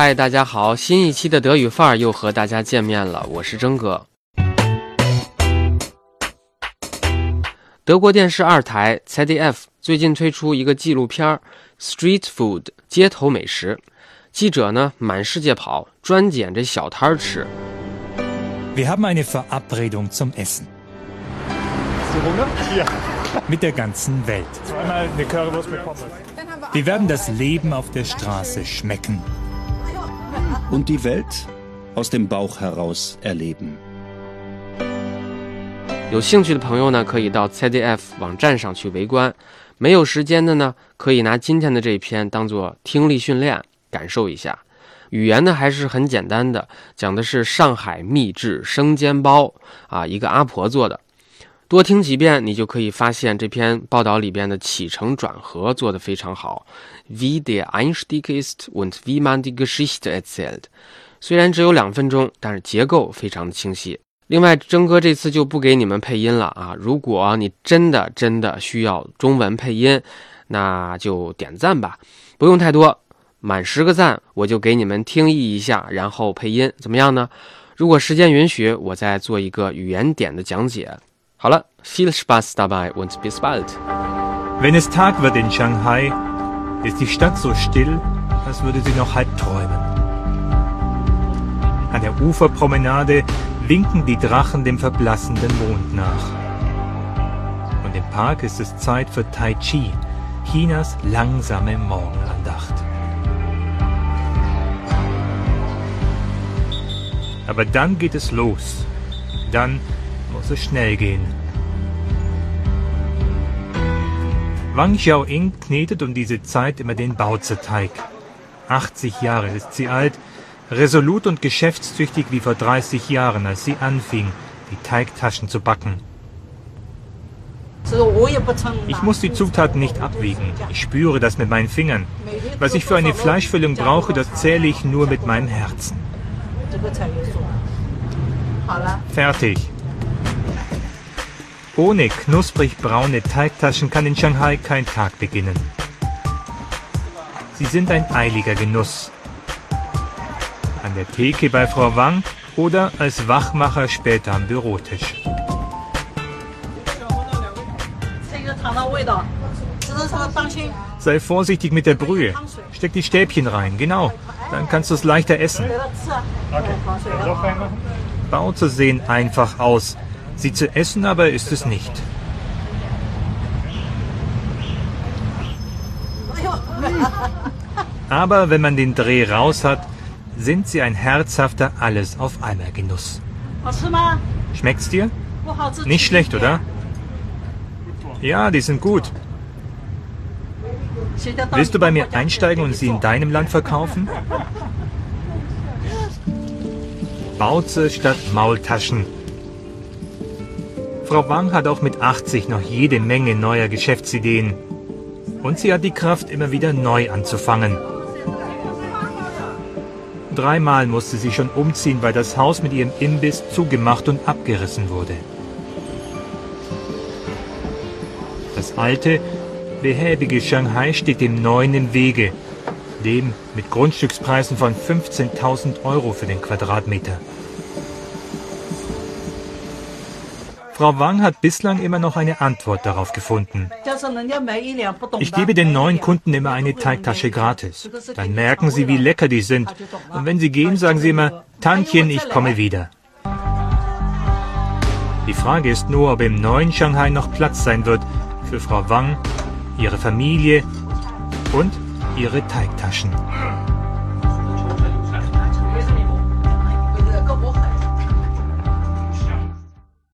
嗨，大家好，新一期的德语范儿又和大家见面了，我是征哥。德国电视二台 ZDF 最近推出一个纪录片《Street Food》街头美食，记者呢满世界跑，专捡这小摊儿吃。Wir haben eine Verabredung zum Essen. Mit der ganzen Welt. Zweimal eine Currywurst mit Pommes. Wir werden das Leben auf der Straße schmecken. Und die Welt aus dem Bauch heraus erleben. 有兴趣的朋友呢，可以到 ZDF 网站上去围观；没有时间的呢，可以拿今天的这一篇当做听力训练，感受一下。语言呢还是很简单的，讲的是上海秘制生煎包啊，一个阿婆做的。多听几遍，你就可以发现这篇报道里边的起承转合做得非常好。Wie der Einstieg ist und wie man die Geschichte erzählt。虽然只有两分钟，但是结构非常的清晰。另外，征哥这次就不给你们配音了啊！如果你真的真的需要中文配音，那就点赞吧，不用太多，满十个赞我就给你们听译一下，然后配音，怎么样呢？如果时间允许，我再做一个语言点的讲解。好了，viel Spaß dabei und bis bald。Wenn es Tag wird in Shanghai, ist die Stadt so still, als würde sie noch halb träumen. An der Uferpromenade winken die Drachen dem verblassenden Mond nach. Und im Park ist es Zeit für Tai Chi, Chinas langsame Morgenandacht. Aber dann geht es los. Dann muss es schnell gehen. Wang Xiaoying knetet um diese Zeit immer den Baozi-Teig. 80 Jahre ist sie alt, resolut und geschäftstüchtig wie vor 30 Jahren, als sie anfing, die Teigtaschen zu backen. Ich muss die Zutaten nicht abwiegen. Ich spüre das mit meinen Fingern. Was ich für eine Fleischfüllung brauche, das zähle ich nur mit meinem Herzen. Fertig. Ohne knusprig braune Teigtaschen kann in Shanghai kein Tag beginnen. Sie sind ein eiliger Genuss. An der Theke bei Frau Wang oder als Wachmacher später am Bürotisch. Sei vorsichtig mit der Brühe. Steck die Stäbchen rein, genau. Dann kannst du es leichter essen. Okay. Bau zu sehen einfach aus. Sie zu essen aber ist es nicht. Aber wenn man den Dreh raus hat, sind sie ein herzhafter Alles auf einmal Genuss. Schmeckt's dir? Nicht schlecht, oder? Ja, die sind gut. Willst du bei mir einsteigen und sie in deinem Land verkaufen? Bauze statt Maultaschen. Frau Wang hat auch mit 80 noch jede Menge neuer Geschäftsideen. Und sie hat die Kraft, immer wieder neu anzufangen. Dreimal musste sie schon umziehen, weil das Haus mit ihrem Imbiss zugemacht und abgerissen wurde. Das alte, behäbige Shanghai steht dem neuen im Wege. Dem mit Grundstückspreisen von 15.000 Euro für den Quadratmeter. Frau Wang hat bislang immer noch eine Antwort darauf gefunden. Ich gebe den neuen Kunden immer eine Teigtasche gratis. Dann merken sie, wie lecker die sind. Und wenn sie gehen, sagen sie immer, Tantchen, ich komme wieder. Die Frage ist nur, ob im neuen Shanghai noch Platz sein wird für Frau Wang, ihre Familie und ihre Teigtaschen.